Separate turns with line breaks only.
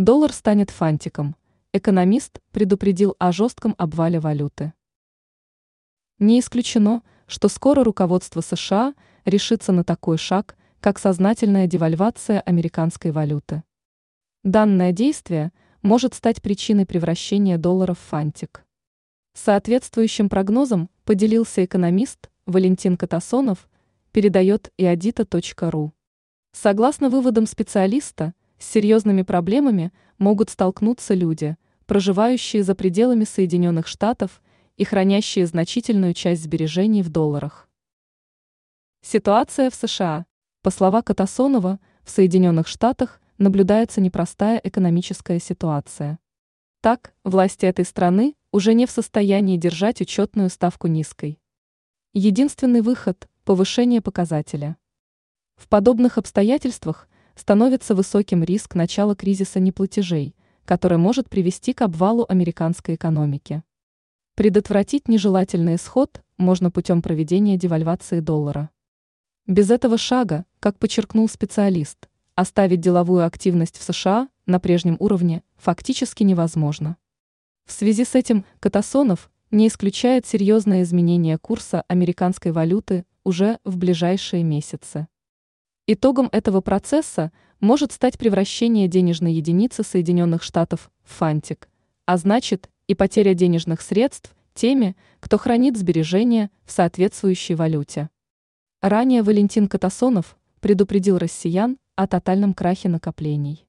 Доллар станет фантиком. Экономист предупредил о жестком обвале валюты. Не исключено, что скоро руководство США решится на такой шаг, как сознательная девальвация американской валюты. Данное действие может стать причиной превращения доллара в фантик. Соответствующим прогнозом поделился экономист Валентин Катасонов, передает иодита.ру. Согласно выводам специалиста, с серьезными проблемами могут столкнуться люди, проживающие за пределами Соединенных Штатов и хранящие значительную часть сбережений в долларах. Ситуация в США. По словам Катасонова, в Соединенных Штатах наблюдается непростая экономическая ситуация. Так, власти этой страны уже не в состоянии держать учетную ставку низкой. Единственный выход – повышение показателя. В подобных обстоятельствах становится высоким риск начала кризиса неплатежей, который может привести к обвалу американской экономики. Предотвратить нежелательный исход можно путем проведения девальвации доллара. Без этого шага, как подчеркнул специалист, оставить деловую активность в США на прежнем уровне фактически невозможно. В связи с этим Катасонов не исключает серьезное изменение курса американской валюты уже в ближайшие месяцы. Итогом этого процесса может стать превращение денежной единицы Соединенных Штатов в фантик, а значит и потеря денежных средств теми, кто хранит сбережения в соответствующей валюте. Ранее Валентин Катасонов предупредил россиян о тотальном крахе накоплений.